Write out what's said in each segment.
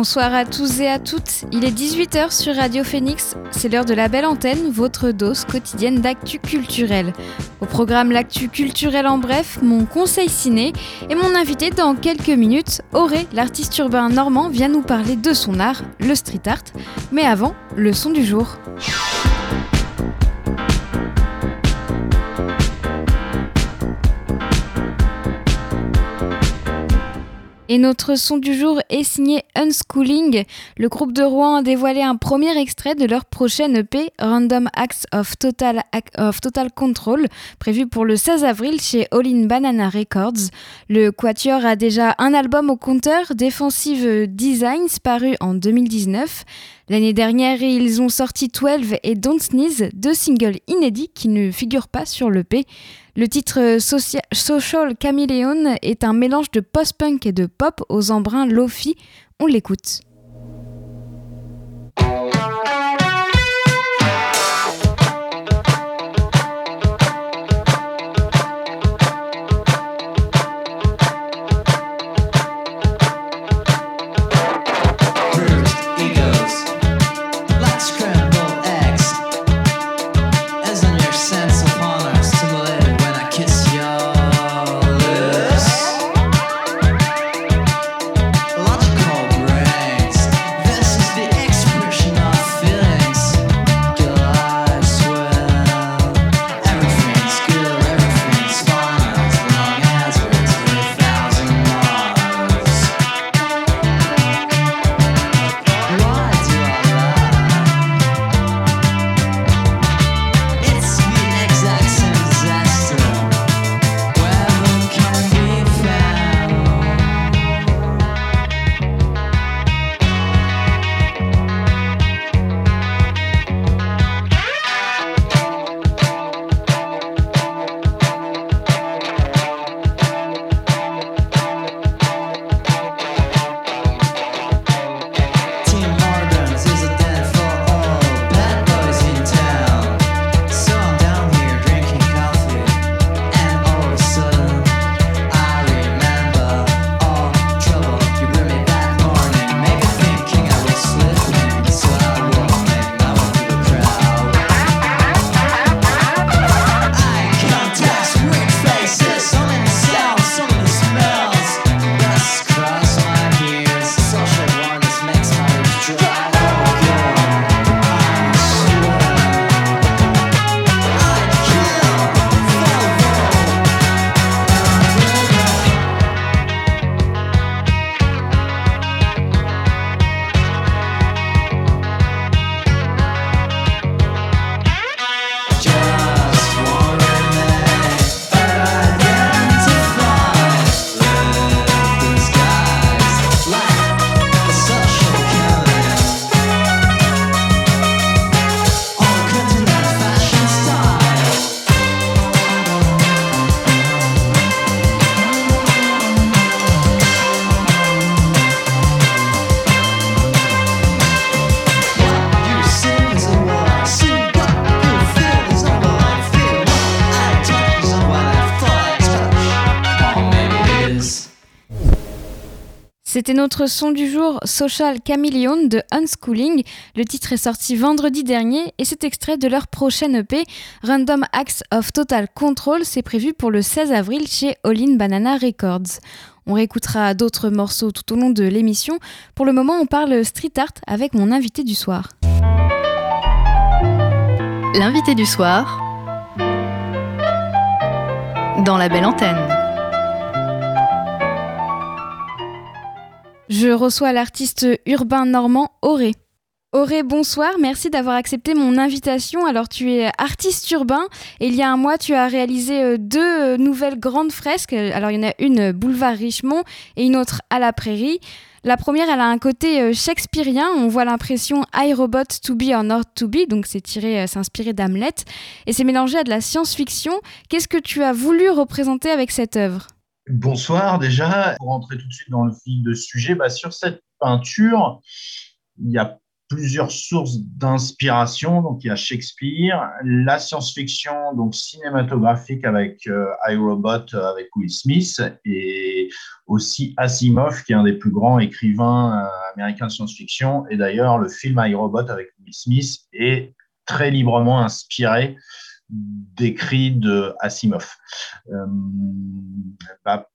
Bonsoir à tous et à toutes. Il est 18h sur Radio Phoenix. C'est l'heure de la belle antenne, votre dose quotidienne d'actu culturel. Au programme L'actu culturel en bref, mon conseil ciné et mon invité dans quelques minutes, Auré, l'artiste urbain normand, vient nous parler de son art, le street art. Mais avant, le son du jour. Et notre son du jour est signé Unschooling. Le groupe de Rouen a dévoilé un premier extrait de leur prochaine EP, Random Acts of Total, Control, prévu pour le 16 avril chez All in Banana Records. Le Quatuor a déjà un album au compteur, Defensive Designs, paru en 2019. L'année dernière, ils ont sorti 12 et Don't Sneeze, deux singles inédits qui ne figurent pas sur l'EP. Le titre Social Chameleon est un mélange de post-punk et de pop aux embruns lofi. On l'écoute. C'était notre son du jour Social Chameleon de Unschooling. Le titre est sorti vendredi dernier et c'est extrait de leur prochaine EP Random Acts of Total Control. C'est prévu pour le 16 avril chez All in Banana Records. On réécoutera d'autres morceaux tout au long de l'émission. Pour le moment, on parle street art avec mon invité du soir. L'invité du soir dans la belle antenne. Je reçois l'artiste urbain normand Auré. Auré, bonsoir, merci d'avoir accepté mon invitation. Alors tu es artiste urbain et il y a un mois tu as réalisé euh, deux euh, nouvelles grandes fresques. Alors il y en a une boulevard Richemont et une autre à la prairie. La première, elle a un côté euh, shakespearien. On voit l'impression I Robot to be or not to be, donc c'est tiré, c'est inspiré d'Hamlet et c'est mélangé à de la science-fiction. Qu'est-ce que tu as voulu représenter avec cette œuvre? Bonsoir déjà. Pour rentrer tout de suite dans le fil de sujet, bah, sur cette peinture, il y a plusieurs sources d'inspiration. Donc, il y a Shakespeare, la science-fiction, donc cinématographique avec euh, iRobot euh, avec Will Smith et aussi Asimov, qui est un des plus grands écrivains euh, américains de science-fiction. Et d'ailleurs, le film iRobot avec Will Smith est très librement inspiré d'écrits de Asimov. Bah,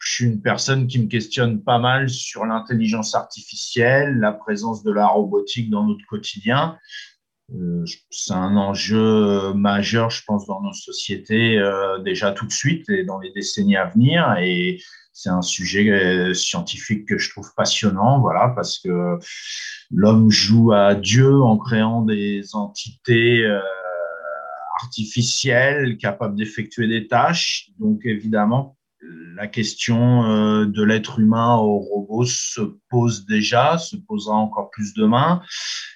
je suis une personne qui me questionne pas mal sur l'intelligence artificielle, la présence de la robotique dans notre quotidien. Euh, c'est un enjeu majeur, je pense, dans nos sociétés euh, déjà tout de suite et dans les décennies à venir. Et c'est un sujet euh, scientifique que je trouve passionnant, voilà, parce que l'homme joue à Dieu en créant des entités artificielles capables d'effectuer des tâches. Donc, évidemment, la question euh, de l'être humain au robot se pose déjà, se posera encore plus demain.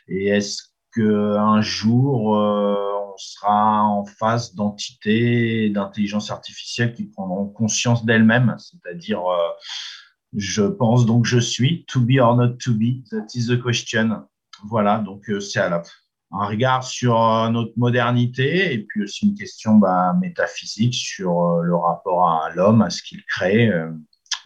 Et est-ce qu'un jour, euh, on sera en face d'entités d'intelligence artificielle qui prendront conscience d'elles-mêmes, c'est-à-dire, euh, je pense donc je suis, to be or not to be, that is the question. Voilà, donc c'est à la un regard sur euh, notre modernité et puis aussi une question bah, métaphysique sur euh, le rapport à l'homme, à ce qu'il crée. Euh,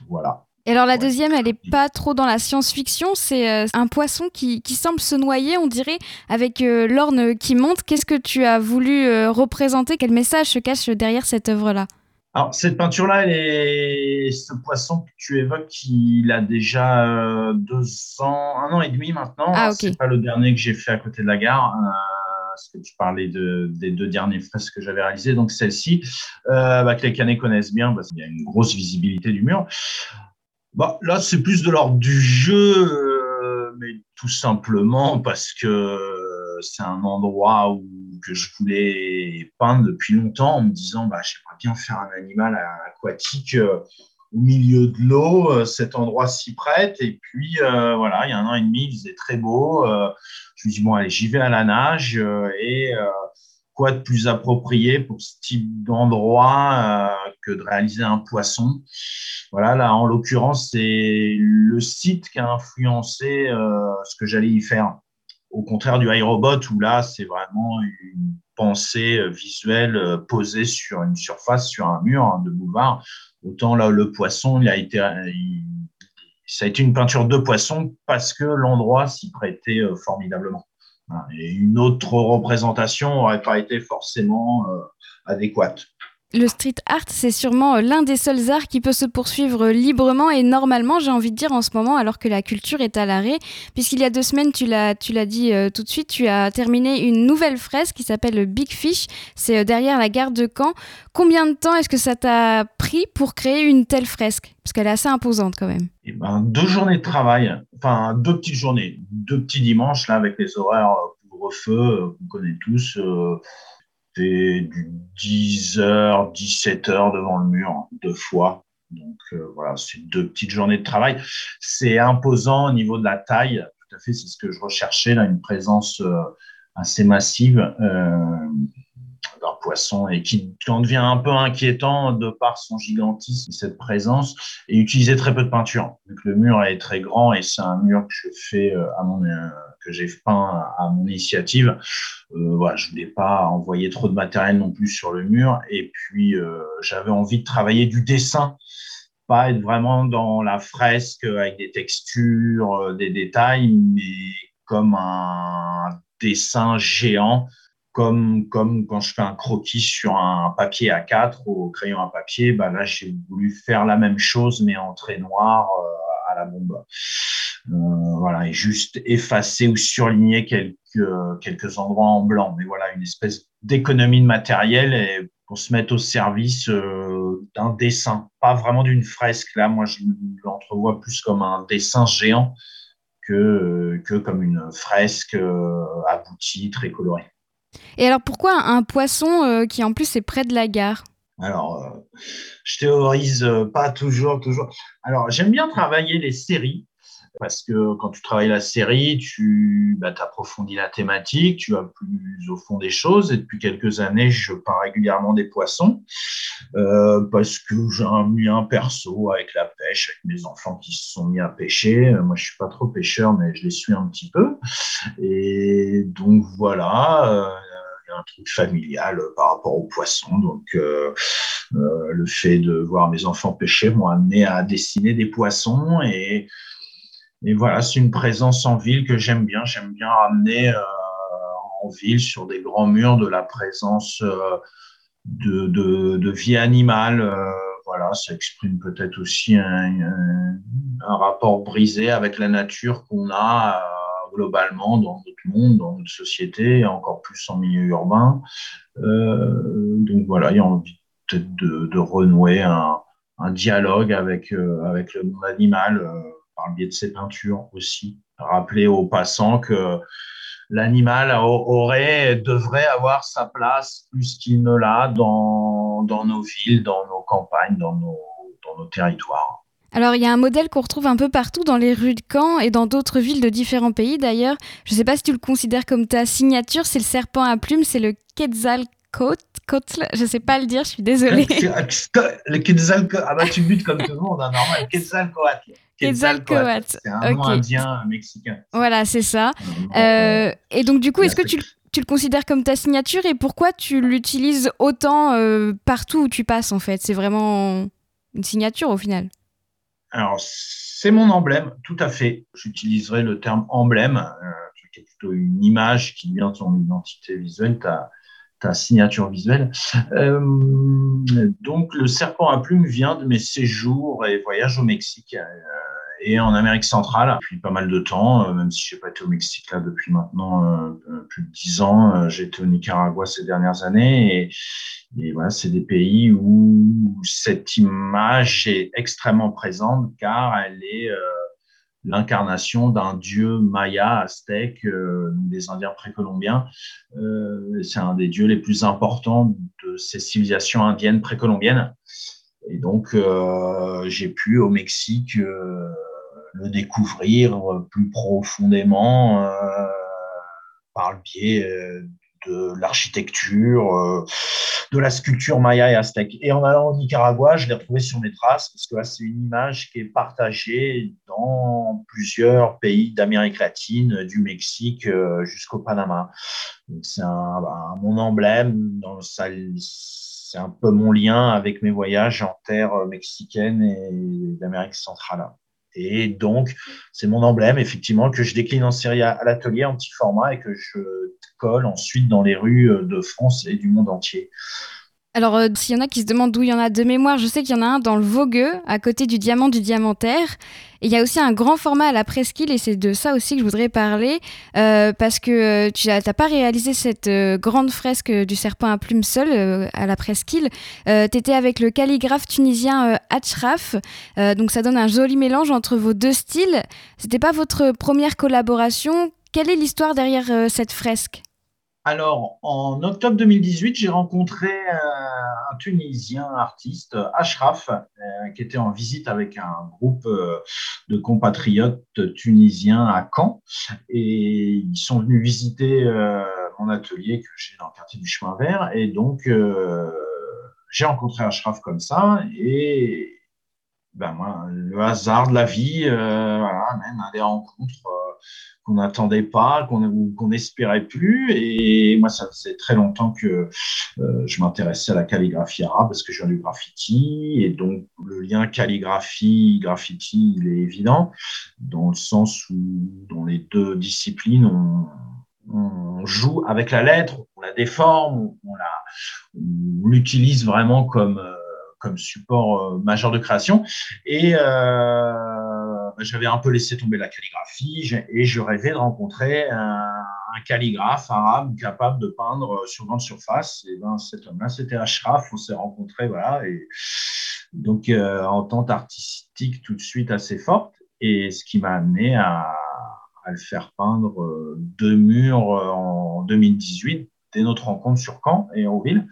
voilà. Et alors la deuxième, elle n'est pas trop dans la science-fiction, c'est un poisson qui, qui, semble se noyer, on dirait, avec l'orne qui monte. Qu'est-ce que tu as voulu représenter? Quel message se cache derrière cette œuvre-là? Alors, cette peinture-là, ce poisson que tu évoques, il a déjà euh, deux ans, un an et demi maintenant. Ah, C'est pas le dernier que j'ai fait à côté de la gare. Euh, parce que tu parlais de, des deux derniers fresques que j'avais réalisées. Donc, celle-ci, euh, bah, que les Canets connaissent bien, parce qu'il y a une grosse visibilité du mur. Là, c'est plus de l'ordre du jeu, mais tout simplement parce que c'est un endroit où, que je voulais peindre depuis longtemps en me disant bah, j'aimerais bien faire un animal aquatique euh, au milieu de l'eau. Euh, cet endroit s'y prête. Et puis, euh, voilà, il y a un an et demi, il faisait très beau. je me dis bon, allez, j'y vais à la nage. et quoi de plus approprié pour ce type d'endroit que de réaliser un poisson? Voilà, là, en l'occurrence, c'est le site qui a influencé ce que j'allais y faire au contraire du iRobot, où là, c'est vraiment une pensée euh, visuelle euh, posée sur une surface, sur un mur hein, de boulevard. Autant là, le poisson, il a été, ça a été une peinture de poisson parce que l'endroit s'y prêtait euh, formidablement. Et une autre représentation n'aurait pas été forcément adéquate. Le street art, c'est sûrement euh, l'un des seuls arts qui peut se poursuivre euh, librement et normalement, j'ai envie de dire en ce moment, alors que la culture est à l'arrêt. Puisqu'il y a deux semaines, tu l'as, tu l'as dit euh, tout de suite, tu as terminé une nouvelle fresque qui s'appelle Big Fish. C'est derrière la gare de Caen. Combien de temps est-ce que ça t'a pris pour créer une telle fresque? Parce qu'elle est assez imposante quand même. Eh ben, deux journées de travail, enfin deux petites journées, deux petits dimanches là avec les horaires couvre-feu qu'on connaît tous du 10h, 17h devant le mur deux fois. Donc euh, voilà, c'est deux petites journées de travail. C'est imposant au niveau de la taille. Tout à fait, c'est ce que je recherchais, là, une présence euh, assez massive euh, d'un poisson et qui en devient un peu inquiétant de par son gigantisme, cette présence, et utiliser très peu de peinture. Donc le mur est très grand et c'est un mur que je fais à mon que j'ai peint à mon initiative. Euh, voilà, je voulais pas envoyer trop de matériel non plus sur le mur. Et puis, euh, j'avais envie de travailler du dessin, pas être vraiment dans la fresque avec des textures, euh, des détails, mais comme un dessin géant comme, comme quand je fais un croquis sur un papier A4 au crayon à papier, bah là j'ai voulu faire la même chose mais en trait noir à Euh, voilà, et juste effacer ou surligner quelques, quelques endroits en blanc. Mais voilà, une espèce d'économie de matériel et pour se mettre au service euh, d'un dessin, pas vraiment d'une fresque. Là, moi, je l'entrevois plus comme un dessin géant que, que comme une fresque aboutie, très colorée. Et alors pourquoi un poisson qui en plus est près de la gare? Alors, je théorise pas toujours, toujours. Alors, j'aime bien travailler les séries parce que quand tu travailles la série, tu bah, approfondis la thématique, tu vas plus au fond des choses. Et depuis quelques années, je peins régulièrement des poissons euh, parce que j'ai mis un perso avec la pêche, avec mes enfants qui se sont mis à pêcher. Moi, je suis pas trop pêcheur, mais je les suis un petit peu. Et donc voilà. Euh, un truc familial par rapport aux poissons. Donc, euh, le fait de voir mes enfants pêcher m'a amené à dessiner des poissons et et voilà, c'est une présence en ville que j'aime bien. J'aime bien ramener euh, en ville sur des grands murs de la présence euh, de, de, vie animale. Euh, voilà, ça exprime peut-être aussi un, rapport brisé avec la nature qu'on a globalement dans notre monde, dans notre société, encore plus en milieu urbain. donc voilà, il y a envie peut-être de, de, renouer un, un dialogue avec, avec le monde animal par le biais de ses peintures aussi. Rappeler aux passants que l'animal aurait, devrait avoir sa place plus qu'il ne l'a dans, dans nos villes, dans nos campagnes, dans nos, dans nos territoires. Alors il y a un modèle qu'on retrouve un peu partout dans les rues de Caen et dans d'autres villes de différents pays d'ailleurs. Je ne sais pas si tu le considères comme ta signature, c'est le serpent à plumes, c'est le Quetzalcoatl. Je ne sais pas le dire, je suis désolée. le Quetzalcoatl, ah bah tu butes comme tout le monde, hein, normal. Quetzalcoatl. Quetzalcoatl. C'est un nom indien mexicain. Voilà, c'est ça. Euh, et donc, du coup, est-ce que tu, tu, le considères comme ta signature et pourquoi tu l'utilises autant euh, partout où tu passes, en fait? C'est vraiment une signature au final Alors, c'est mon emblème, tout à fait. J'utiliserai le terme emblème, euh, qui est plutôt une image qui vient de son identité visuelle. Ta, signature visuelle. Euh, donc, le serpent à plumes vient de mes séjours et voyages au Mexique et en Amérique centrale depuis pas mal de temps, euh, même si je n'ai pas été au Mexique là depuis maintenant euh, euh, plus de dix ans. J'ai été au Nicaragua ces dernières années et, voilà, c'est des pays où cette image est extrêmement présente car elle est l'incarnation d'un dieu maya, aztèque, des Indiens précolombiens. C'est un des dieux les plus importants de ces civilisations indiennes précolombiennes. Et donc, euh, j'ai pu au Mexique euh, le découvrir plus profondément euh, par le biais euh, de l'architecture, de la sculpture maya et aztèque. Et en allant au Nicaragua, je l'ai retrouvé sur mes traces parce que c'est une image qui est partagée dans plusieurs pays d'Amérique latine, du Mexique jusqu'au Panama. C'est mon emblème, dans c'est un peu mon lien avec mes voyages en terre mexicaine et d'Amérique centrale. Et donc, c'est mon emblème, effectivement, que je décline en série à, l'atelier en petit format et que je colle ensuite dans les rues de France et du monde entier. Alors, euh, s'il y en a qui se demandent d'où il y en a de mémoire, je sais qu'il y en a un dans le Vogueux, à côté du diamant du diamantaire. Et il y a aussi un grand format à la presqu'île, et c'est de ça aussi que je voudrais parler, euh, parce que euh, tu n'as pas réalisé cette grande fresque du serpent à plumes seul à la presqu'île. tu étais avec le calligraphe tunisien Achraf, donc ça donne un joli mélange entre vos deux styles. C'était pas votre première collaboration. Quelle est l'histoire derrière cette fresque? Alors, en octobre 2018, j'ai rencontré un, Tunisien artiste, Ashraf, euh, qui était en visite avec un groupe euh, de compatriotes tunisiens à Caen. Et ils sont venus visiter euh, mon atelier que j'ai dans le quartier du Chemin Vert. Et donc, j'ai rencontré Ashraf comme ça. Et ben, moi, le hasard de la vie, voilà, même à des rencontres qu'on n'attendait pas, qu'on n'espérait plus. Et moi, ça faisait très longtemps que euh, je m'intéressais à la calligraphie arabe parce que je viens du graffiti. Et donc, le lien calligraphie-graffiti, il est évident, dans le sens où, dans les deux disciplines, on, joue avec la lettre, on la déforme, on, l'utilise vraiment comme, euh, support euh, majeur de création. Et bah, j'avais un peu laissé tomber la calligraphie et je rêvais de rencontrer un, calligraphe arabe capable de peindre sur grande surface. Et ben, cet homme-là, c'était Ashraf. On s'est rencontrés, voilà. Et donc, euh, entente artistique tout de suite assez forte. Et ce qui m'a amené à, à le faire peindre deux murs en 2018 dès notre rencontre sur Caen et Hérouville.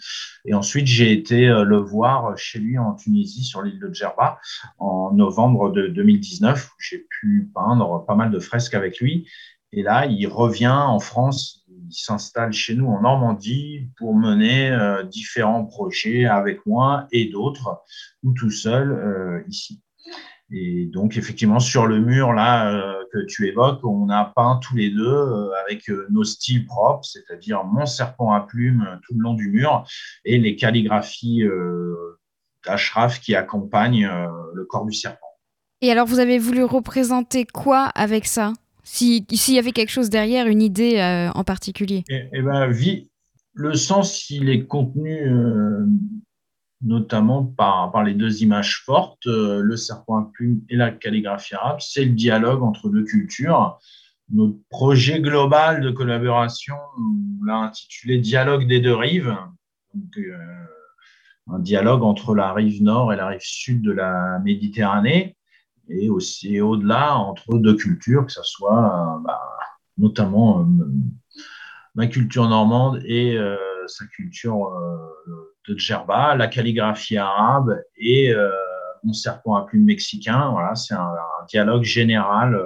Et ensuite, j'ai été le voir chez lui en Tunisie, sur l'île de Djerba, en novembre de 2019, où j'ai pu peindre pas mal de fresques avec lui. Et là, il revient en France, il s'installe chez nous en Normandie pour mener euh, différents projets avec moi et d'autres, ou tout seul euh, ici. Et donc, effectivement, sur le mur là euh, que tu évoques, on a peint tous les deux avec nos styles propres, c'est-à-dire mon serpent à plumes tout le long du mur et les calligraphies d'Ashraf qui accompagnent le corps du serpent. Et alors, vous avez voulu représenter quoi avec ça? S'il y avait quelque chose derrière, une idée euh, en particulier? Eh, eh ben, le sens, il est contenu euh, notamment par, par, les deux images fortes, euh, le serpent à plume et la calligraphie arabe. C'est le dialogue entre deux cultures. Notre projet global de collaboration, on l'a intitulé Dialogue des deux rives. Donc, un dialogue entre la rive nord et la rive sud de la Méditerranée et aussi au-delà entre deux cultures, que ce soit euh, bah, notamment euh, ma culture normande et euh, sa culture de Djerba, la calligraphie arabe et mon serpent à plume mexicain. Voilà, c'est un, dialogue général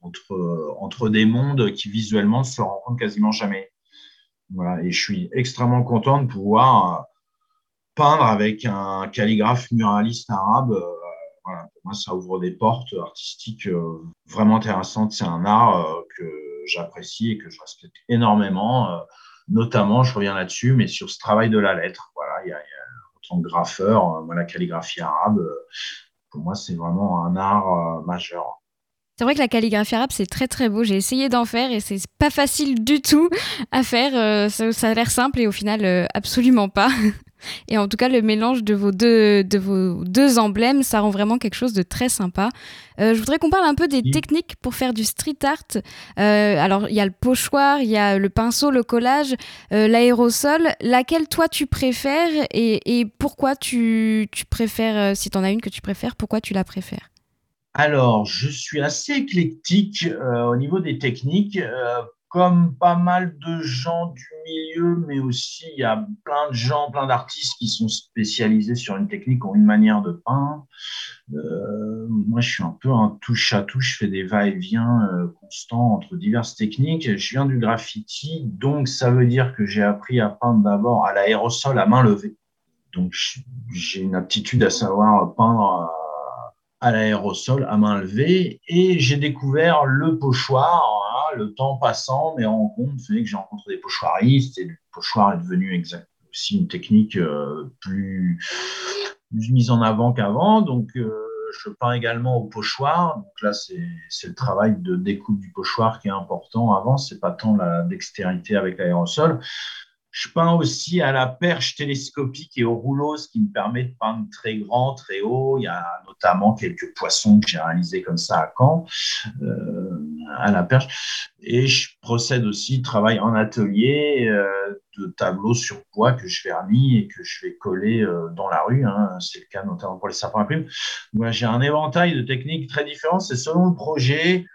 entre, entre des mondes qui visuellement ne se rencontrent quasiment jamais. Voilà, et je suis extrêmement content de pouvoir peindre avec un calligraphe muraliste arabe pour moi, ça ouvre des portes artistiques euh, vraiment intéressantes. C'est un art euh, que j'apprécie et que je respecte énormément. Euh, notamment, je reviens là-dessus, mais sur ce travail de la lettre. Voilà, il y a, en tant que graffeur, la calligraphie arabe, pour moi, c'est vraiment un art majeur. C'est vrai que la calligraphie arabe, c'est très très beau. J'ai essayé d'en faire et c'est pas facile du tout à faire. ça, a l'air simple et au final, absolument pas. Et en tout cas, le mélange de vos deux, de vos deux emblèmes, ça rend vraiment quelque chose de très sympa. Euh, je voudrais qu'on parle un peu des techniques pour faire du street art. Euh, alors, il y a le pochoir, il y a le pinceau, le collage, euh, l'aérosol. Laquelle, toi, tu préfères et, et pourquoi tu, tu préfères, si tu en as une que tu préfères, pourquoi tu la préfères? Alors, je suis assez éclectique au niveau des techniques comme pas mal de gens du milieu, mais aussi il y a plein de gens, plein d'artistes qui sont spécialisés sur une technique ou une manière de peindre. Euh, moi, je suis un peu un touche à touche, je fais des va-et-vient euh, constants entre diverses techniques. Je viens du graffiti, donc ça veut dire que j'ai appris à peindre d'abord à l'aérosol à main levée. Donc j'ai une aptitude à savoir peindre à l'aérosol à main levée et j'ai découvert le pochoir le temps passant, en compte fait que j'ai rencontré des pochoiristes et le pochoir est devenu aussi une technique euh, plus, mise en avant qu'avant. Donc, euh, je peins également au pochoir. Donc là, c'est le travail de découpe du pochoir qui est important. Avant, c'est pas tant la dextérité avec l'aérosol. Je peins aussi à la perche télescopique et au rouleau, ce qui me permet de peindre très grand, très haut. Il y a notamment quelques poissons que j'ai réalisés comme ça à Caen, euh, à la perche. Et je procède aussi, travail en atelier, euh, de tableaux sur bois que je vernis et que je vais coller euh, dans la rue. Hein. C'est le cas notamment pour les sapins à plumes. j'ai un éventail de techniques très différents. C'est selon le projet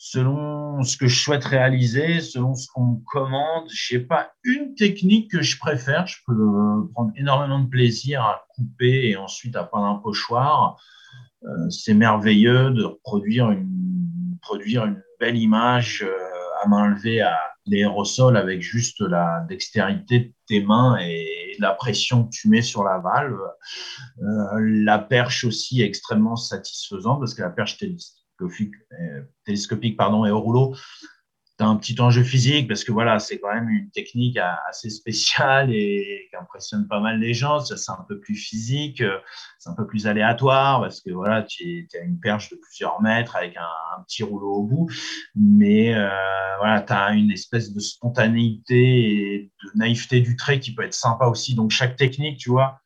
selon ce que je souhaite réaliser, selon ce qu'on me commande. Je sais pas une technique que je préfère. Je peux euh, prendre énormément de plaisir à couper et ensuite à prendre un pochoir. C'est merveilleux de produire une, produire une belle image euh, à main levée à l'aérosol avec juste la dextérité de tes mains et la pression que tu mets sur la valve. la perche aussi est extrêmement satisfaisante parce que la perche euh, télescopique pardon, au rouleau, tu un petit enjeu physique parce que voilà, c'est quand même une technique assez spéciale et qui impressionne pas mal les gens. C'est un peu plus physique, euh, c'est un peu plus aléatoire parce que voilà, tu as une perche de plusieurs mètres avec un, petit rouleau au bout. Mais euh, voilà, tu as une espèce de spontanéité et de naïveté du trait qui peut être sympa aussi. Donc chaque technique, tu vois,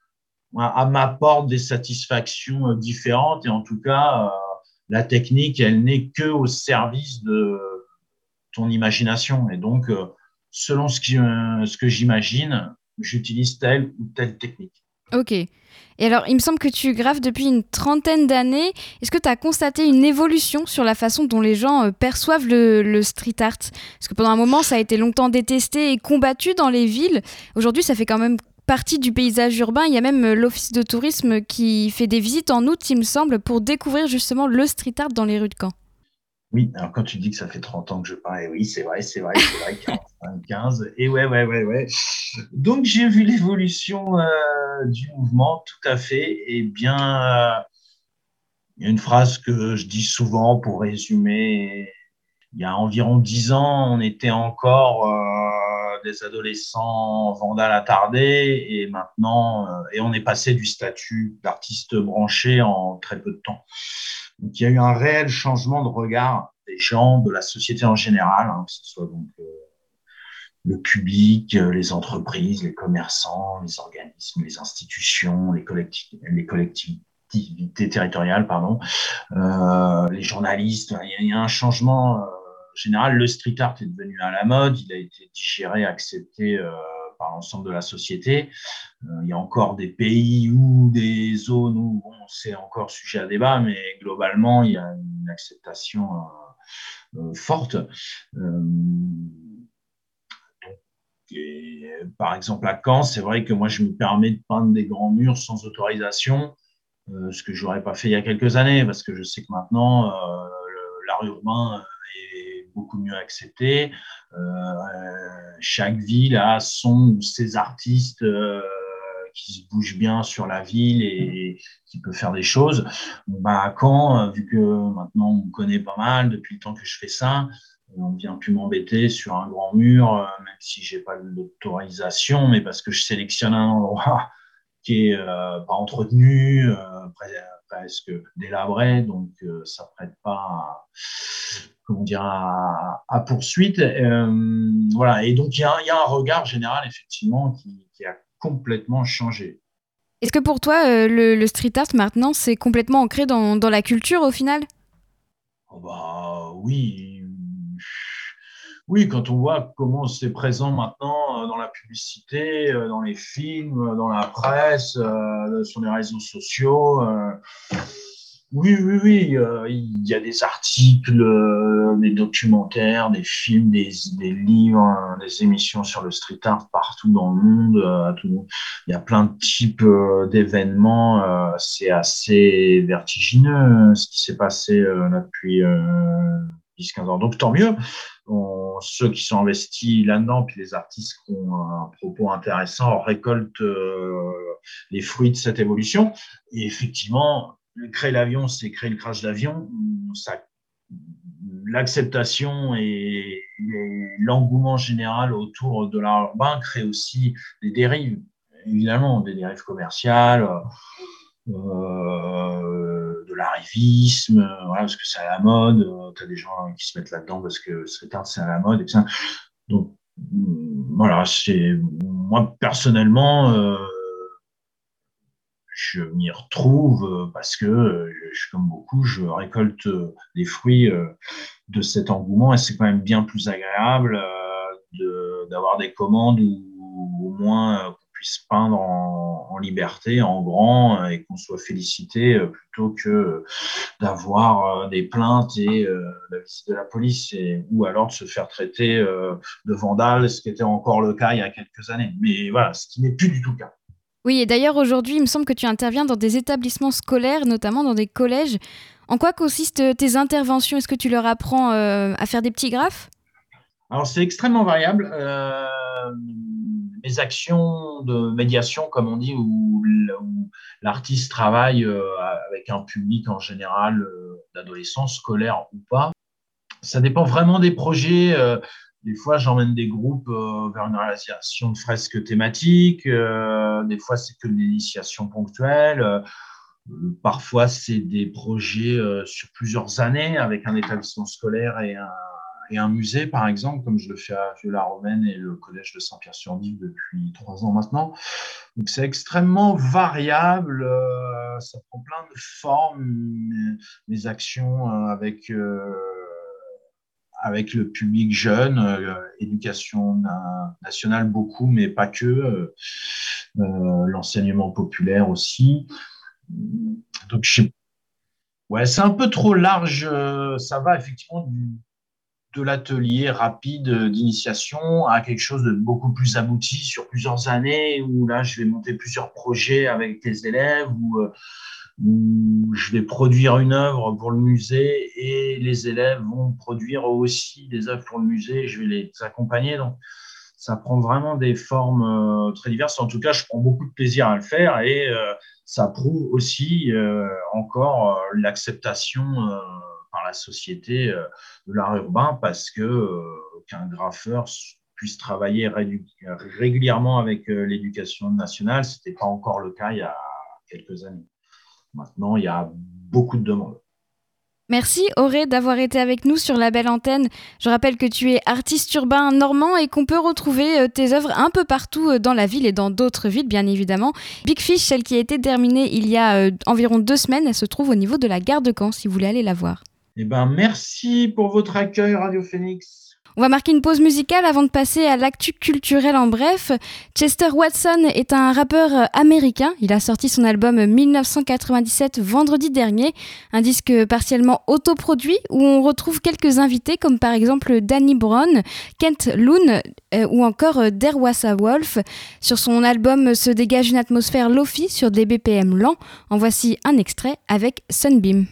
m'apporte des satisfactions différentes et en tout cas, la technique, elle n'est que au service de ton imagination. Et donc, euh, selon ce, ce que j'imagine, j'utilise telle ou telle technique. Ok. Et alors, il me semble que tu graphes depuis une trentaine d'années. Est-ce que tu as constaté une évolution sur la façon dont les gens euh, perçoivent le, street art? Parce que pendant un moment, ça a été longtemps détesté et combattu dans les villes. Aujourd'hui, ça fait quand même partie du paysage urbain. Il y a même euh, l'office de tourisme qui fait des visites en août, il me semble, pour découvrir justement le street art dans les rues de Caen. Oui, alors quand tu dis que ça fait 30 ans que je parle, oui, c'est vrai, c'est vrai, c'est vrai, 15, et ouais, ouais, ouais, ouais. Donc j'ai vu l'évolution euh, du mouvement, tout à fait, et bien, euh, il y a une phrase que je dis souvent pour résumer. Il y a environ 10 ans, on était encore euh, des adolescents vandales attardés, et maintenant, et on est passé du statut d'artiste branché en très peu de temps. Donc, il y a eu un réel changement de regard des gens, de la société en général, hein, que ce soit donc euh, le public, euh, les entreprises, les commerçants, les organismes, les institutions, les, les collectivités territoriales, pardon, euh, les journalistes. Il y, a, un changement général. Le street art est devenu à la mode. Il a été digéré, accepté l'ensemble de la société. Euh, il y a encore des pays ou des zones où c'est encore sujet à débat, mais globalement, il y a une acceptation euh, euh, forte. par exemple, à Caen, c'est vrai que moi, je me permets de peindre des grands murs sans autorisation, ce que je n'aurais pas fait il y a quelques années, parce que je sais que maintenant, l'art urbain beaucoup mieux accepté. chaque ville a son ou ses artistes qui se bouge bien sur la ville et qui peut faire des choses. bah, à Caen, vu que maintenant on me connaît pas mal depuis le temps que je fais ça, on vient plus m'embêter sur un grand mur, euh, même si j'ai pas l'autorisation, mais parce que je sélectionne un endroit qui est euh, pas entretenu, euh, presque délabré, donc ça prête pas à, comment dire, à, poursuite. voilà. Et donc il y, y, a un regard général effectivement qui, qui a complètement changé. Est-ce que pour toi, euh, le, street art maintenant, c'est complètement ancré dans, dans, la culture au final? Oh bah, Oui. Oui, quand on voit comment c'est présent maintenant euh, dans la publicité, euh, dans les films, dans la presse, sur les réseaux sociaux. Oui, oui, oui. Euh, il y a des articles, euh, des documentaires, des films, des, livres, hein, des émissions sur le street art partout dans le monde. Euh, il y a plein de types d'événements. c'est assez vertigineux ce qui s'est passé là depuis 10-15 ans. Donc tant mieux. ceux qui sont investis là-dedans, puis les artistes qui ont un propos intéressant, récoltent les fruits de cette évolution. Et effectivement, créer l'avion, c'est créer le crash d'avion. L'acceptation et, l'engouement général autour de l'art urbain crée aussi des dérives, évidemment, des dérives commerciales, euh, de l'arrivisme, parce que c'est à la mode. Tu as des gens qui se mettent là-dedans parce que c'est à la mode. Et ça. Donc, voilà, moi personnellement. Euh, je m'y retrouve euh, parce que, euh, je, comme beaucoup, je récolte euh, les fruits de cet engouement et c'est quand même bien plus agréable d'avoir des commandes où au moins qu'on puisse peindre en, liberté, en grand et qu'on soit félicité plutôt que d'avoir des plaintes et la visite de la police ou alors de se faire traiter de vandale, ce qui était encore le cas il y a quelques années. Mais voilà, ce qui n'est plus du tout le cas. Oui, et d'ailleurs aujourd'hui, il me semble que tu interviens dans des établissements scolaires, notamment dans des collèges. En quoi consistent tes interventions? Est-ce que tu leur apprends euh, à faire des petits graphes? Alors c'est extrêmement variable. Euh, mes actions de médiation, comme on dit, où, l'artiste travaille euh, avec un public en général d'adolescents, scolaires ou pas, ça dépend vraiment des projets. Des fois, j'emmène des groupes euh, vers une réalisation de fresques thématiques. Euh, des fois, c'est que de l'initiation ponctuelle. Euh, parfois, c'est des projets sur plusieurs années avec un établissement scolaire et un, musée, par exemple, comme je le fais à Vieux-la-Romaine et le collège de Saint-Pierre-sur-Dive depuis trois ans maintenant. Donc, c'est extrêmement variable. ça prend plein de formes, mes, mes actions avec avec le public jeune, éducation nationale beaucoup, mais pas que, l'enseignement populaire aussi. Donc, ouais, c'est un peu trop large. ça va effectivement du, de l'atelier rapide d'initiation à quelque chose de beaucoup plus abouti sur plusieurs années, où là, je vais monter plusieurs projets avec les élèves, où, euh, je vais produire une œuvre pour le musée et les élèves vont produire aussi des œuvres pour le musée, je vais les accompagner. Donc, ça prend vraiment des formes euh, très diverses. En tout cas, je prends beaucoup de plaisir à le faire et euh, ça prouve aussi encore l'acceptation par la société euh, de l'art urbain parce que euh, qu'un graffeur puisse travailler régulièrement avec euh, l'éducation nationale, ce n'était pas encore le cas il y a quelques années. Maintenant, il y a beaucoup de demandes. Merci Auré d'avoir été avec nous sur la belle antenne. Je rappelle que tu es artiste urbain normand et qu'on peut retrouver tes œuvres un peu partout dans la ville et dans d'autres villes bien évidemment. Big Fish, celle qui a été terminée il y a environ deux semaines, elle se trouve au niveau de la gare de Caen si vous voulez aller la voir. Eh ben, merci pour votre accueil, Radio Phoenix. On va marquer une pause musicale avant de passer à l'actu culturel en bref. Chester Watson est un rappeur américain. Il a sorti son album 1997 vendredi dernier, un disque partiellement autoproduit où on retrouve quelques invités comme par exemple Danny Brown, Kent Loon euh, ou encore Derwassa Wolf. Sur son album se dégage une atmosphère lofi sur des BPM lents. En voici un extrait avec Sunbeam.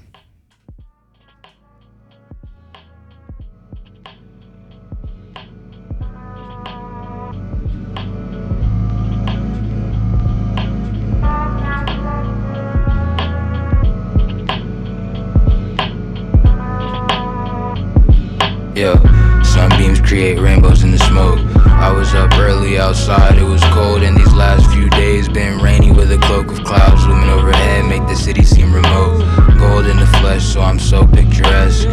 Yeah, sunbeams create rainbows in the smoke. I was up early outside, it was cold, and these last few days been rainy with a cloak of clouds looming overhead, make the city seem remote. Gold in the flesh, so I'm so picturesque.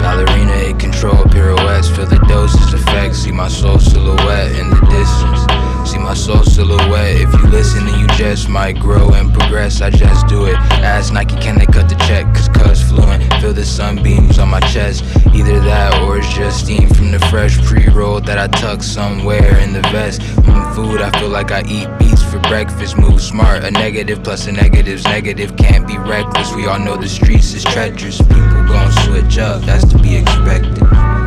Ballerina, it control pirouettes, feel the doses effects, see my soul silhouette in the distance. See my soul silhouette. If you listen, then you just might grow and progress. I just do it. Ask Nike, can they cut the check? Cause cuz fluent. Feel the sunbeams on my chest. Either that or it's just steam from the fresh pre roll that I tuck somewhere in the vest. Mm, food, I feel like I eat beats for breakfast. Move smart. A negative plus a negative's negative. Can't be reckless. We all know the streets is treacherous. People gon' switch up. That's to be expected.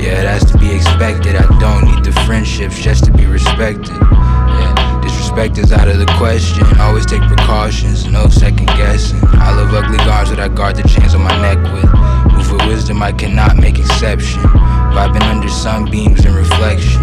Yeah, that's to be expected. I don't need the friendships just to be respected. Yeah, disrespect is out of the question. Always take precautions, no second guessing. I love ugly guards that I guard the chains on my neck with. Move with wisdom, I cannot make exception. Vibing under sunbeams and reflection.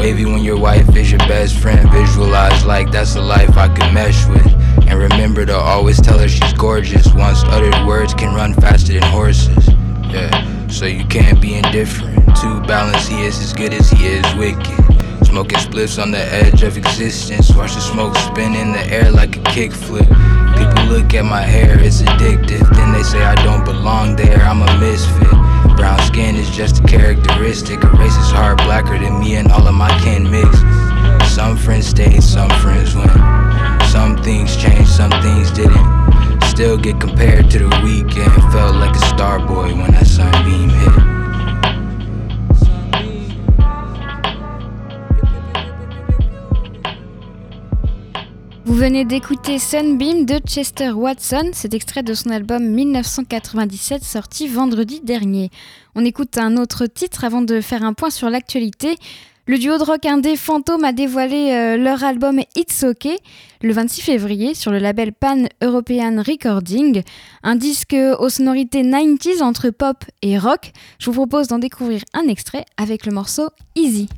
Wavy when your wife is your best friend. Visualize like that's a life I could mesh with. And remember to always tell her she's gorgeous. Once uttered words can run faster than horses. Yeah so you can't be indifferent. Too balanced, he is as good as he is wicked. Smoking spliffs on the edge of existence. Watch the smoke spin in the air like a kickflip. People look at my hair, it's addictive. Then they say I don't belong there, I'm a misfit. Brown skin is just a characteristic. A race is hard blacker than me and all of my kin mix. Some friends stayed, some friends went. Some things changed, some things didn't. Vous venez d'écouter Sunbeam de Chester Watson, cet extrait de son album 1997 sorti vendredi dernier. On écoute un autre titre avant de faire un point sur l'actualité. Le duo de rock indé Phantom a dévoilé euh, leur album It's OK le 26 février sur le label Pan European Recording, un disque aux sonorités 90s entre pop et rock. Je vous propose d'en découvrir un extrait avec le morceau Easy.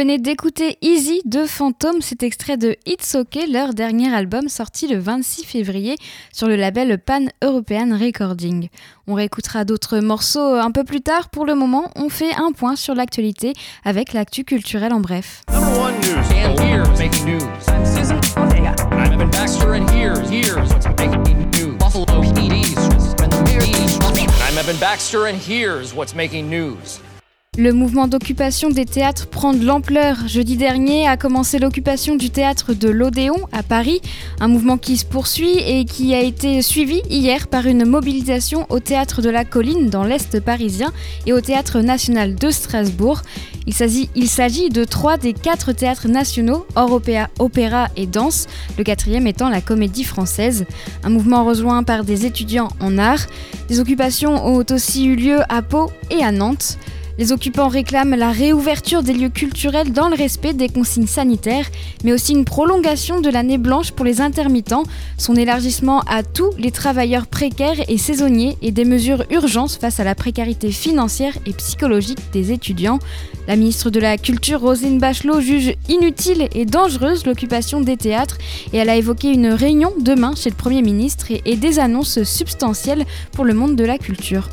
Venez d'écouter Easy de Phantom, cet extrait de It's OK, leur dernier album sorti le 26 février sur le label Pan European Recording. On réécoutera d'autres morceaux un peu plus tard. Pour le moment, on fait un point sur l'actualité avec l'actu culturelle en bref. Baxter and here's what's making news. Le mouvement d'occupation des théâtres prend de l'ampleur. Jeudi dernier a commencé l'occupation du théâtre de l'Odéon à Paris, un mouvement qui se poursuit et qui a été suivi hier par une mobilisation au théâtre de la Colline dans l'Est parisien et au théâtre national de Strasbourg. Il s'agit de trois des quatre théâtres nationaux, hors opéra et danse, le quatrième étant la comédie française. Un mouvement rejoint par des étudiants en art. Des occupations ont aussi eu lieu à Pau et à Nantes. Les occupants réclament la réouverture des lieux culturels dans le respect des consignes sanitaires, mais aussi une prolongation de l'année blanche pour les intermittents, son élargissement à tous les travailleurs précaires et saisonniers et des mesures urgences face à la précarité financière et psychologique des étudiants. La ministre de la Culture, Rosine Bachelot, juge inutile et dangereuse l'occupation des théâtres et elle a évoqué une réunion demain chez le Premier ministre et des annonces substantielles pour le monde de la culture.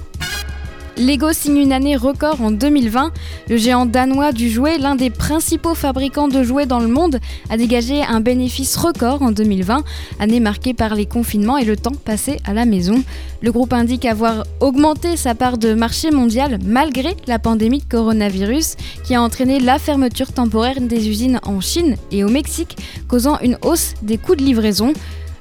Lego signe une année record en 2020. Le géant danois du jouet, l'un des principaux fabricants de jouets dans le monde, a dégagé un bénéfice record en 2020, année marquée par les confinements et le temps passé à la maison. Le groupe indique avoir augmenté sa part de marché mondial malgré la pandémie de coronavirus qui a entraîné la fermeture temporaire des usines en Chine et au Mexique, causant une hausse des coûts de livraison.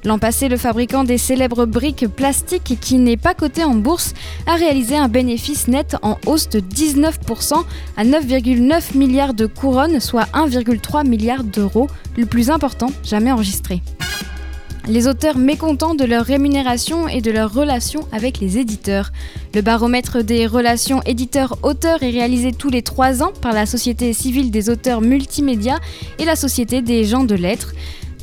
L'an passé, le fabricant des célèbres briques plastiques qui n'est pas coté en bourse a réalisé un bénéfice net en hausse de 19% à 9,9 milliards de couronnes, soit 1,3 milliard d'euros, le plus important jamais enregistré. Les auteurs mécontents de leur rémunération et de leur relation avec les éditeurs. Le baromètre des relations éditeurs-auteurs est réalisé tous les trois ans par la Société civile des auteurs multimédia et la Société des gens de lettres.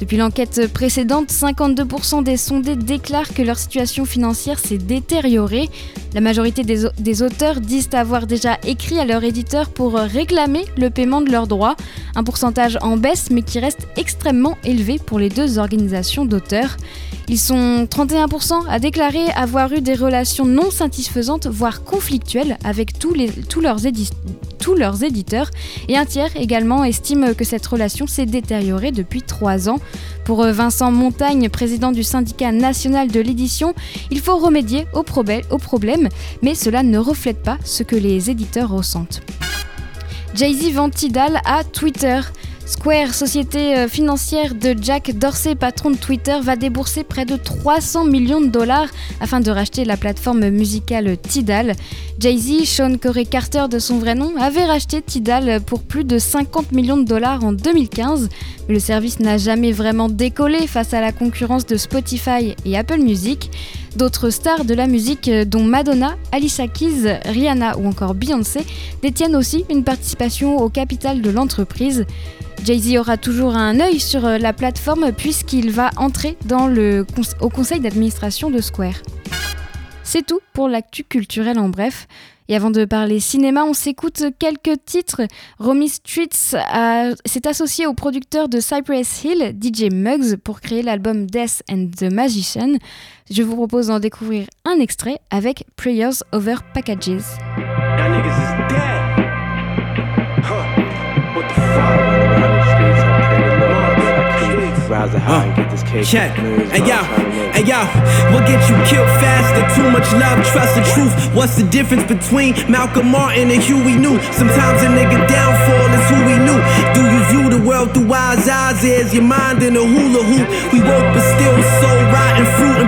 Depuis l'enquête précédente, 52% des sondés déclarent que leur situation financière s'est détériorée. La majorité des, auteurs disent avoir déjà écrit à leur éditeur pour réclamer le paiement de leurs droits, un pourcentage en baisse mais qui reste extrêmement élevé pour les deux organisations d'auteurs. Ils sont 31% à déclarer avoir eu des relations non satisfaisantes, voire conflictuelles avec tous, leurs tous leurs éditeurs, et un tiers également estime que cette relation s'est détériorée depuis trois ans. Pour euh, Vincent Montagne, président du syndicat national de l'édition, il faut remédier au, au problème, mais cela ne reflète pas ce que les éditeurs ressentent. Jay-Z vend Tidal à Twitter. Square, société euh, financière de Jack Dorsey, patron de Twitter, va débourser près de 300 millions de dollars afin de racheter la plateforme musicale Tidal. Jay-Z, Sean Corey Carter de son vrai nom, avait racheté Tidal pour plus de 50 millions de dollars en 2015, mais le service n'a jamais vraiment décollé face à la concurrence de Spotify et Apple Music. D'autres stars de la musique, dont Madonna, Alicia Keys, Rihanna ou encore Beyoncé, détiennent aussi une participation au capital de l'entreprise. Jay-Z aura toujours un œil sur euh, la plateforme puisqu'il va entrer au conseil d'administration de Square. C'est tout pour l'actu culturel en bref. Et avant de parler cinéma, on s'écoute quelques titres. Romy Streets s'est associé au producteur de Cypress Hill, DJ Muggs, pour créer l'album Death and the Magician. Je vous propose d'en découvrir un extrait avec Prayers Over Packages. Rise high and get this cake. Check. Hey yo, hey yo, what gets you killed faster? Too much love, trust, the truth. What's the difference between Malcolm Martin and Huey New? Sometimes a nigga downfall is who we knew. Do you view the world through wise eyes is your mind in a hula hoop. We woke but still so and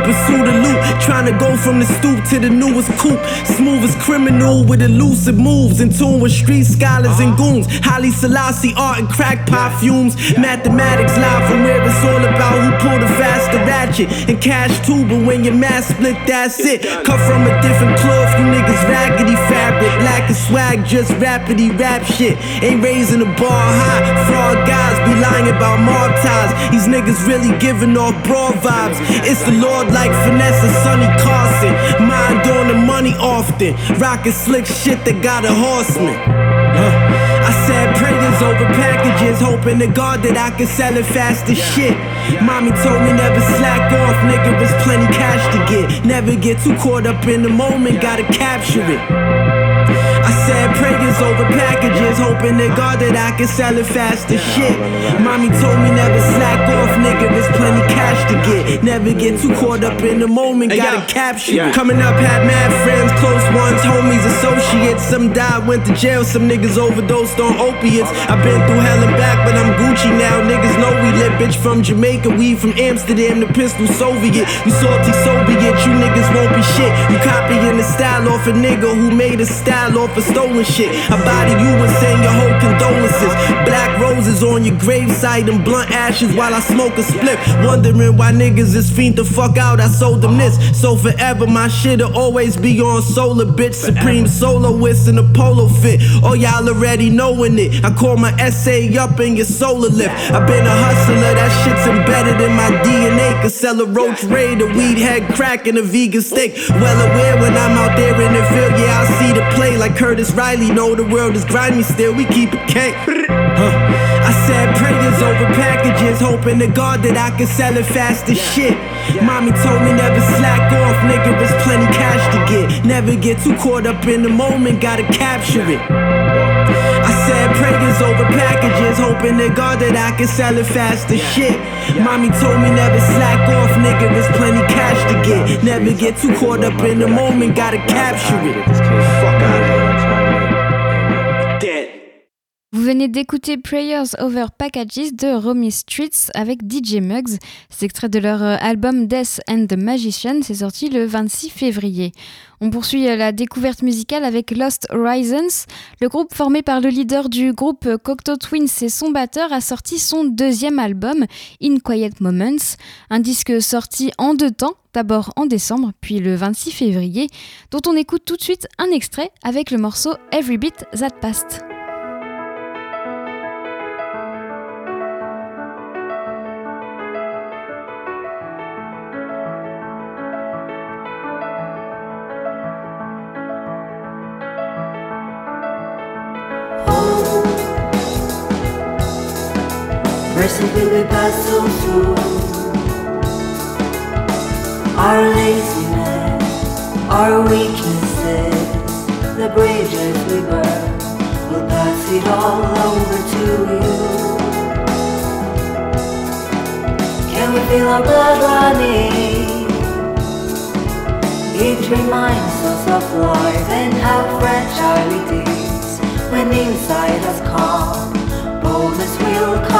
pursue the loot. Trying to go from the stoop to the newest coupe. Smooth as criminal with elusive moves. In tune with street scholars and goons. Holly Selassie art and crack perfumes. Mathematics live from where it's all about who pulled the faster ratchet. And cash too, but when your mask split, that's it. Cut from a different cloth, you niggas raggedy fabric. Lack of swag, just rapidly rap shit. Ain't raising the bar high. Fraud guys be lying about mob ties. These niggas really giving off broad vibes. It's the Lord like finesse and Sonny Carson. Mind on the money often. Rockin' slick shit that got a horseman. I said prayers over packages, hoping to God that I could sell it fast as shit. Mommy told me never slack off, nigga, there's plenty cash to get. Never get too caught up in the moment, gotta capture it. Said prayers over packages, hoping to God that I can sell it fast as shit. Mommy told me never slack off, nigga, there's plenty cash to get. Never get too caught up in the moment, gotta capture it. Coming up, had mad friends, close ones, homies, associates. Some died, went to jail, some niggas overdosed on opiates. I've been through hell and back, but I'm Gucci now. Niggas know we lit, bitch from Jamaica, we from Amsterdam, the pistol Soviet. You salty Soviet, you niggas won't be shit. You copying the style off a nigga who made a style off for stolen shit. I body you and send your whole condolences. Black roses on your gravesite and blunt ashes while I smoke a split. Wondering why niggas is fiend the fuck out. I sold them this. So forever my shit'll always be on solar, bitch. Supreme soloist in a polo fit. Oh, y'all already knowing it. I call my essay up in your solar lift. I've been a hustler, that shit's embedded in my DNA. Could sell a roach raid, a weed head crack, and a vegan steak. Well aware when I'm out there in the field, yeah, I see the play like Curtis Riley. Know the world is grimy still, we keep it cake. Huh. I said prayers over packages, hoping to God that I can sell it fast as shit. Mommy told me never slack off, nigga, there's plenty cash to get. Never get too caught up in the moment, gotta capture it. I said prayers over packages, hoping to God that I can sell it fast as shit. Mommy told me never slack off, nigga, there's plenty cash to get. Never get too caught up in the moment, gotta capture it. Fuck out of here. Venez d'écouter Prayers Over Packages de Romy Streets avec DJ Muggs. C'est extrait de leur euh, album Death and the Magician. C'est sorti le 26 février. On poursuit euh, la découverte musicale avec Lost Horizons. Le groupe formé par le leader du groupe euh, Cocteau Twins et son batteur a sorti son deuxième album, In Quiet Moments. Un disque sorti en deux temps, d'abord en décembre, puis le 26 février, dont on écoute tout de suite un extrait avec le morceau Every Bit That Passed. Mercifully we pass so through Our laziness, our weaknesses The bridges we burn We'll pass it all over to you. Can we feel our blood running? It reminds us of life and how fragile it is. When inside us calm boldness will come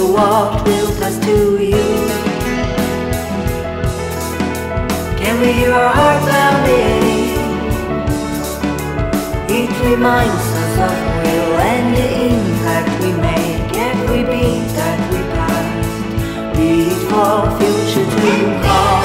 Also what will pass to you. Can we hear our heart pounding? It reminds us of will and the impact we make Every beat that we pass Be it for future to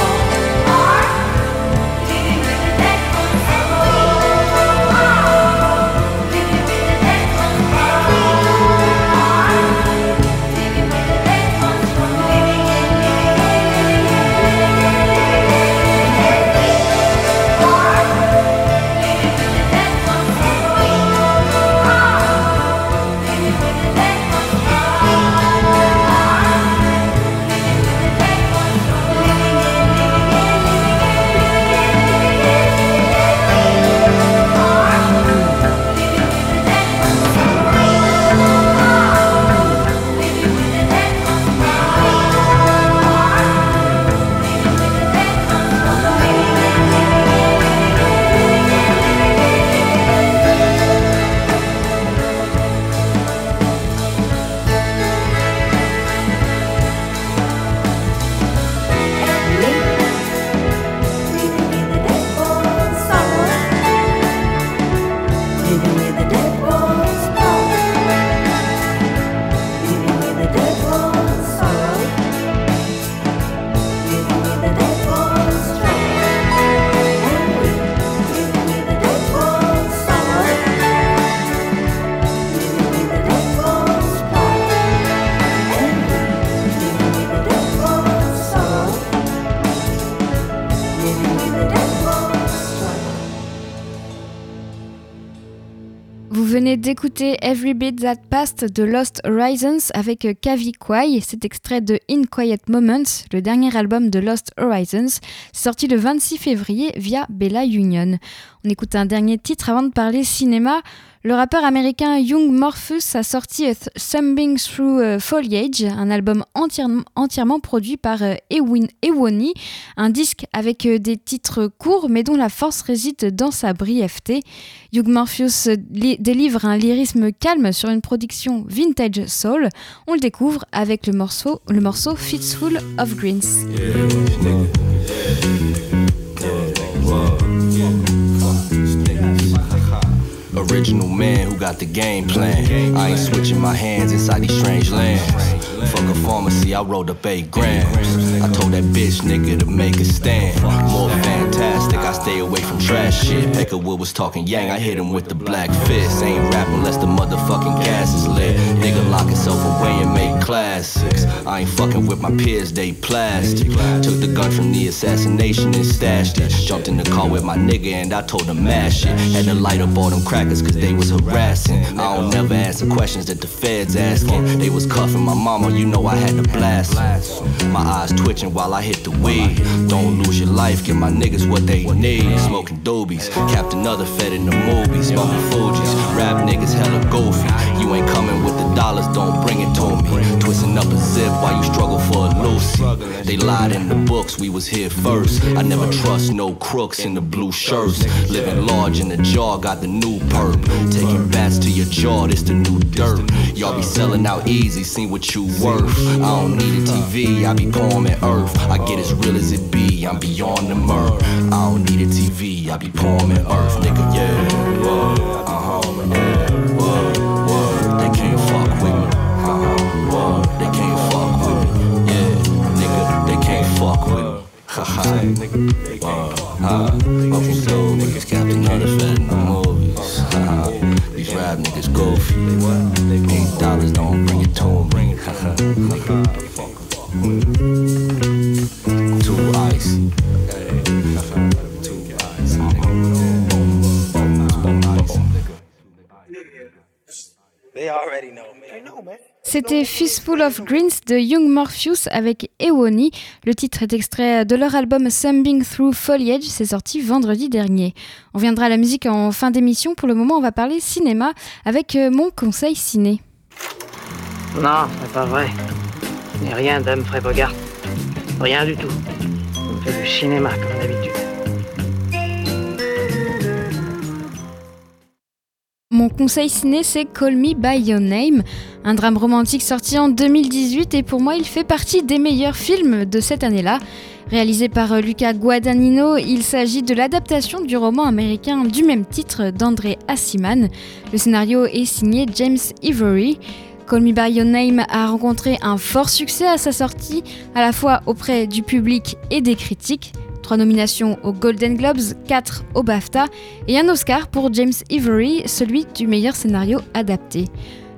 d'écouter Every Bit That Passed de Lost Horizons avec Kavi Kwai. Cet extrait de In Quiet Moments, le dernier album de Lost Horizons, sorti le 26 février via Bella Union. On écoute un dernier titre avant de parler cinéma. Le rappeur américain Young Morphus a sorti Thumbing Through Foliage, un album entièrement, produit par euh, Ewin Ewoni, un disque avec euh, des titres courts mais dont la force réside dans sa brièveté. Young Morpheus délivre un lyrisme calme sur une production vintage soul. On le découvre avec le morceau, le of Greens. Original man who got the game plan. I ain't switching my hands inside these strange lands. Fuck a pharmacy, I rolled up eight grams. I told that bitch nigga to make a stand. More fantastic, I stay away from trash shit. Peckerwood was talking yang, I hit him with the black fist. Ain't rap unless the motherfucking gas is lit. Nigga lock himself away and make classics. I ain't fucking with my peers, they plastic. Took the gun from the assassination and stashed it. Jumped in the car with my nigga and I told him mash it. Had to light up all them crackers cause they was harassing. I don't never answer questions that the feds asking. They was cuffing my mama, you know I had to blast. My eyes twitching while I hit the weed. Don't lose your life, give my niggas what they need. Smoking dobies, capped another fed in the movies. Smoking Fuji's, rap niggas hella goofy. You ain't coming with the dollars, don't bring it to me. Twisting up a zip while you struggle for a Lucy. They lied in the books, we was here first. I never trust no crooks in the blue shirts. Living large in the jaw, got the new perp. Taking bats to your jaw, this the new dirt. Y'all be selling out easy, seen what you worth. I don't need a TV, I be palming earth. I get as real as it be, I'm beyond the murk. I don't need a TV, I be palming earth, nigga, yeah. Uh-huh, yeah, Haha, nigga, whoa, ha, smoking dope, niggas Captain Underfed in the movies. Haha, these rap niggas goofy. Eight dollars don't bring it to 'em. Haha, Too icy. Too icy. They already know, man. They know, man. C'était Fistful of Greens de Young Morpheus avec Ewoni. Le titre est extrait de leur album Thumbing Through Foliage, c'est sorti vendredi dernier. On viendra à la musique en fin d'émission. Pour le moment, on va parler cinéma avec euh, mon conseil ciné. Non, c'est pas vrai. Ce n'est rien d'Humphrey Bogart. Rien du tout. On fait du cinéma comme d'habitude. Mon conseil ciné, c'est Call Me By Your Name, un drame romantique sorti en 2018 et pour moi, il fait partie des meilleurs films de cette année-là. Réalisé par Luca Guadagnino, il s'agit de l'adaptation du roman américain du même titre d'André Assiman. Le scénario est signé James Ivory. Call Me By Your Name a rencontré un fort succès à sa sortie, à la fois auprès du public et des critiques. Trois nominations aux Golden Globes, quatre au BAFTA et un Oscar pour James Ivory, celui du meilleur scénario adapté.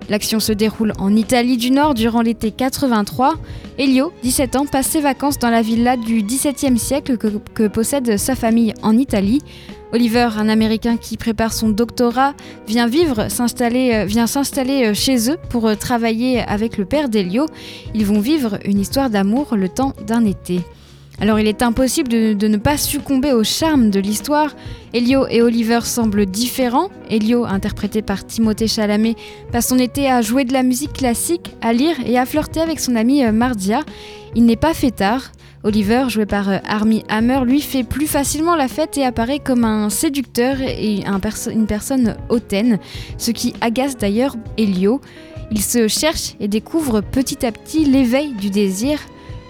L'action se déroule en Italie du Nord durant l'été 83. Elio, 17 ans, passe ses vacances dans la villa du XVIIe siècle que, possède sa famille en Italie. Oliver, un Américain qui prépare son doctorat, vient vivre, s'installer, vient s'installer chez eux pour travailler avec le père d'Elio. Ils vont vivre une histoire d'amour le temps d'un été. Alors il est impossible de, ne pas succomber au charme de l'histoire. Elio et Oliver semblent différents. Elio, interprété par Timothée Chalamet, passe son été à jouer de la musique classique, à lire et à flirter avec son ami Mardia. Il n'est pas fêtard. Oliver, joué par Armie Hammer, lui fait plus facilement la fête et apparaît comme un séducteur et une personne hautaine, ce qui agace d'ailleurs Elio. Il se cherche et découvre petit à petit l'éveil du désir,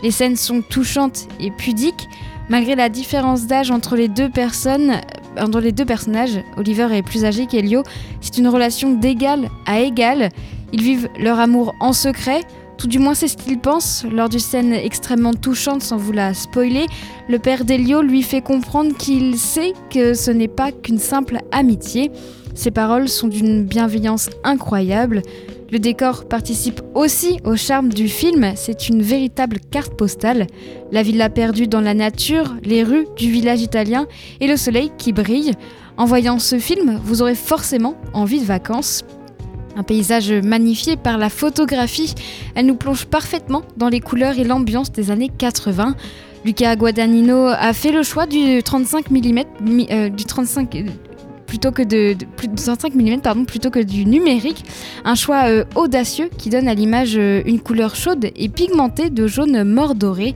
les scènes sont touchantes et pudiques. Malgré la différence d'âge entre les deux personnes, entre les deux personnages, Oliver est plus âgé qu'Elio, c'est une relation d'égal à égal. Ils vivent leur amour en secret, tout du moins c'est ce qu'ils pensent. Lors d'une scène extrêmement touchante, sans vous la spoiler, le père d'Elio lui fait comprendre qu'il sait que ce n'est pas qu'une simple amitié. Ses paroles sont d'une bienveillance incroyable. Le décor participe aussi au charme du film, c'est une véritable carte postale. La villa perdue dans la nature, les rues du village italien et le soleil qui brille. En voyant ce film, vous aurez forcément envie de vacances. Un paysage magnifié par la photographie, elle nous plonge parfaitement dans les couleurs et l'ambiance des années 80. Luca Guadagnino a fait le choix du 35 mm, euh, du 35 plutôt que de, plus de 35 mm pardon, plutôt que du numérique. Un choix euh, audacieux qui donne à l'image euh, une couleur chaude et pigmentée de jaune mordoré.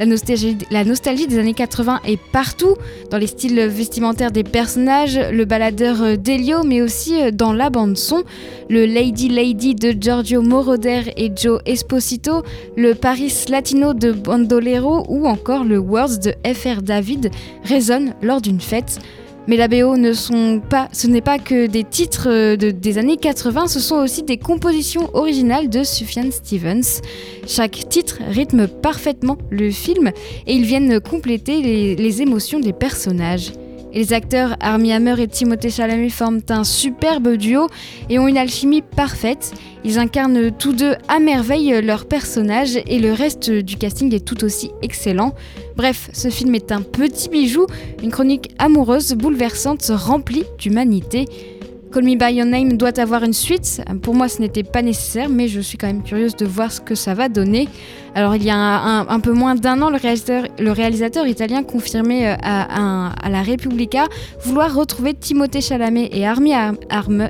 La nostalgie, la nostalgie, des années 80 est partout, dans les styles vestimentaires des personnages, le baladeur euh, d'Elio, mais aussi dans la bande-son. Le Lady Lady de Giorgio Moroder et Joe Esposito, le Paris Latino de Bandolero ou encore le Words de FR David résonnent lors d'une fête. Mais la BO ne sont pas, ce n'est pas que des titres euh, des années 80, ce sont aussi des compositions originales de Sufjan Stevens. Chaque titre rythme parfaitement le film et ils viennent compléter les émotions des personnages les acteurs Armie Hammer et Timothée Chalamet forment un superbe duo et ont une alchimie parfaite. Ils incarnent tous deux à merveille leurs personnages et le reste du casting est tout aussi excellent. Bref, ce film est un petit bijou, une chronique amoureuse, bouleversante, remplie d'humanité. Call Me By Your Name doit avoir une suite. Pour moi, ce n'était pas nécessaire, mais je suis quand même curieuse de voir ce que ça va donner. Alors, il y a un, peu moins d'un an, le réalisateur, italien confirmait euh, à, la Repubblica vouloir retrouver Timothée Chalamet et Armie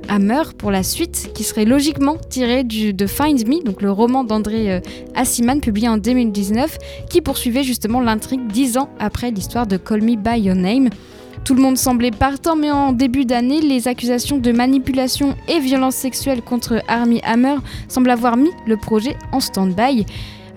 Hammer pour la suite, qui serait logiquement tirée de Find Me, donc le roman d'André euh, Assiman, publié en 2019, qui poursuivait justement l'intrigue dix ans après l'histoire de Call Me By Your Name. Tout le monde semblait partant, mais en début d'année, les accusations de manipulation et violence sexuelle contre Armie Hammer semblent avoir mis le projet en stand-by.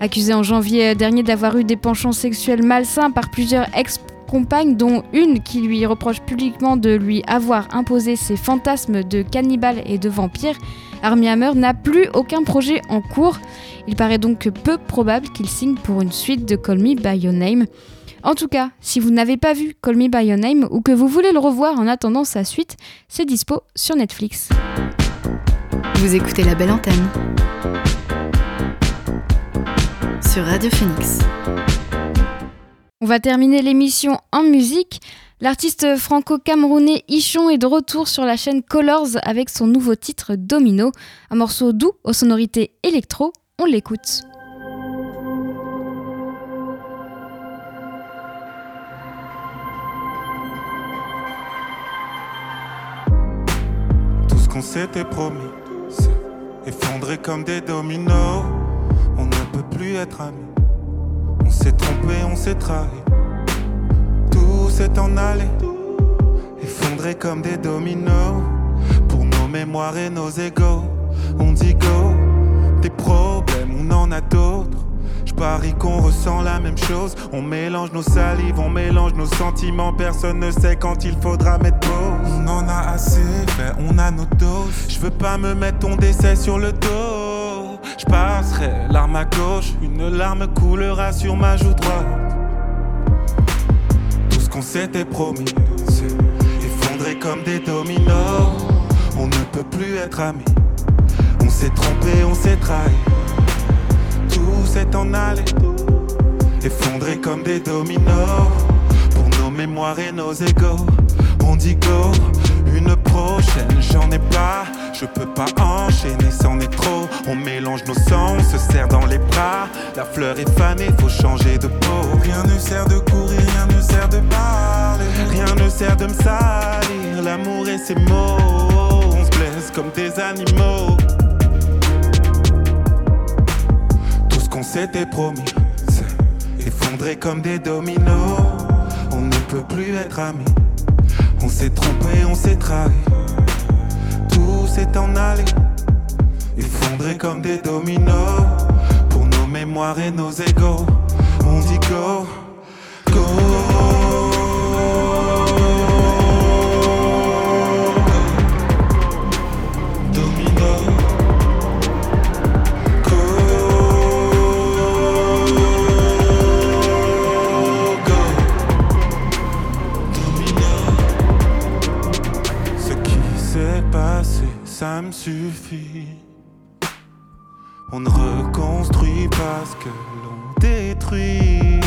Accusé en janvier dernier d'avoir eu des penchants sexuels malsains par plusieurs ex-compagnes, dont une qui lui reproche publiquement de lui avoir imposé ses fantasmes de cannibale et de vampire, Armie Hammer n'a plus aucun projet en cours. Il paraît donc peu probable qu'il signe pour une suite de Call Me By Your Name. En tout cas, si vous n'avez pas vu Call Me By Your Name ou que vous voulez le revoir en attendant sa suite, c'est dispo sur Netflix. Vous écoutez la belle antenne sur Radio Phoenix. On va terminer l'émission en musique. L'artiste franco-camerounais Ichon est de retour sur la chaîne Colors avec son nouveau titre Domino, un morceau doux aux sonorités électro. On l'écoute. On s'était promis. Effondré comme des dominos, on ne peut plus être amis. On s'est trompé, on s'est trahi. Tout s'est en allé, effondré comme des dominos. Pour nos mémoires et nos égaux, on dit go. Des problèmes, on en a d'autres. Parie qu'on ressent la même chose. On mélange nos salives, on mélange nos sentiments. Personne ne sait quand il faudra mettre pause. On en a assez fait, on a nos doses. Je veux pas me mettre ton décès sur le dos. Je passerai l'arme à gauche, une larme coulera sur ma joue droite. Tout ce qu'on s'était promis, effondré comme des dominos. On ne peut plus être amis. On s'est trompé, on s'est trahi s'est en allé, effondré comme des dominos. Pour nos mémoires et nos égaux, on dit go. Une prochaine, j'en ai pas. Je peux pas enchaîner, c'en est trop. On mélange nos sangs, on se serre dans les bras. La fleur est fanée, faut changer de peau. Rien ne sert de courir, rien ne sert de parler. Rien ne sert de me salir. L'amour et ses mots, on se blesse comme des animaux. On s'était promis. Effondré comme des dominos, on ne peut plus être amis. On s'est trompé, on s'est trahi. Tout s'est en allé, effondré comme des dominos. Pour nos mémoires et nos égaux, on dit go, go. Ça me suffit. On ne reconstruit pas ce que l'on détruit.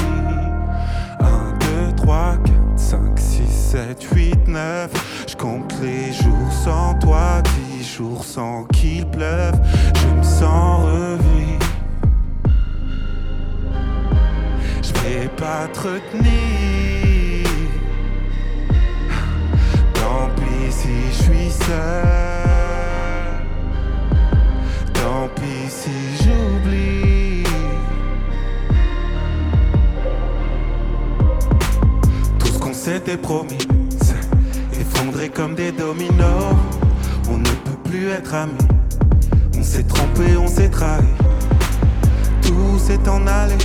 1, 2, 3, 4, 5, 6, 7, 8, 9. Je compte les jours sans toi, 10 jours sans qu'il pleuve. Je me sens revivre. Je vais pas te retenir. Tant pis si je suis seul. S'était promis, effondré comme des dominos. On ne peut plus être amis. On s'est trompé, on s'est trahi. Tout s'est en allé,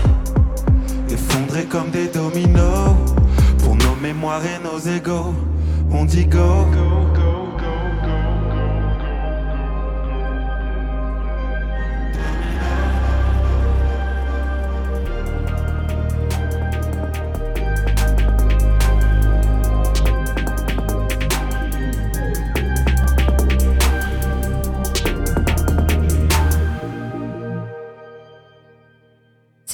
effondré comme des dominos. Pour nos mémoires et nos égaux, on dit go.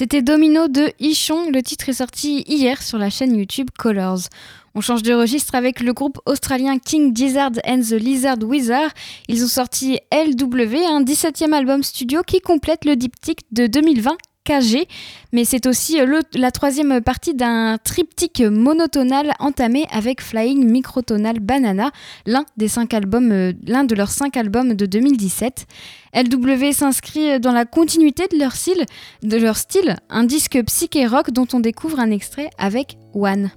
C'était Domino de Ichon. Le titre est sorti hier sur la chaîne YouTube Colors. On change de registre avec le groupe australien King Gizzard and the Lizard Wizard. Ils ont sorti LW, un 17e album studio qui complète le diptyque de 2020 KG, mais c'est aussi le, la troisième partie d'un triptyque monotonal entamé avec Flying Microtonal Banana, l'un euh, de leurs cinq albums de 2017. LW s'inscrit dans la continuité de leur style, de leur style, un disque psyché rock dont on découvre un extrait avec One.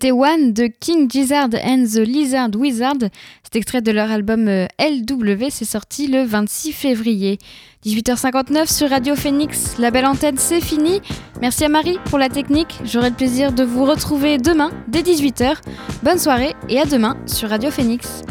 C'était One de King Gizzard and the Lizard Wizard. C'est extrait de leur album euh, LW, c'est sorti le 26 février. 18h59 sur Radio Phoenix, la belle antenne c'est fini. Merci à Marie pour la technique, j'aurai le plaisir de vous retrouver demain dès 18h. Bonne soirée et à demain sur Radio Phoenix.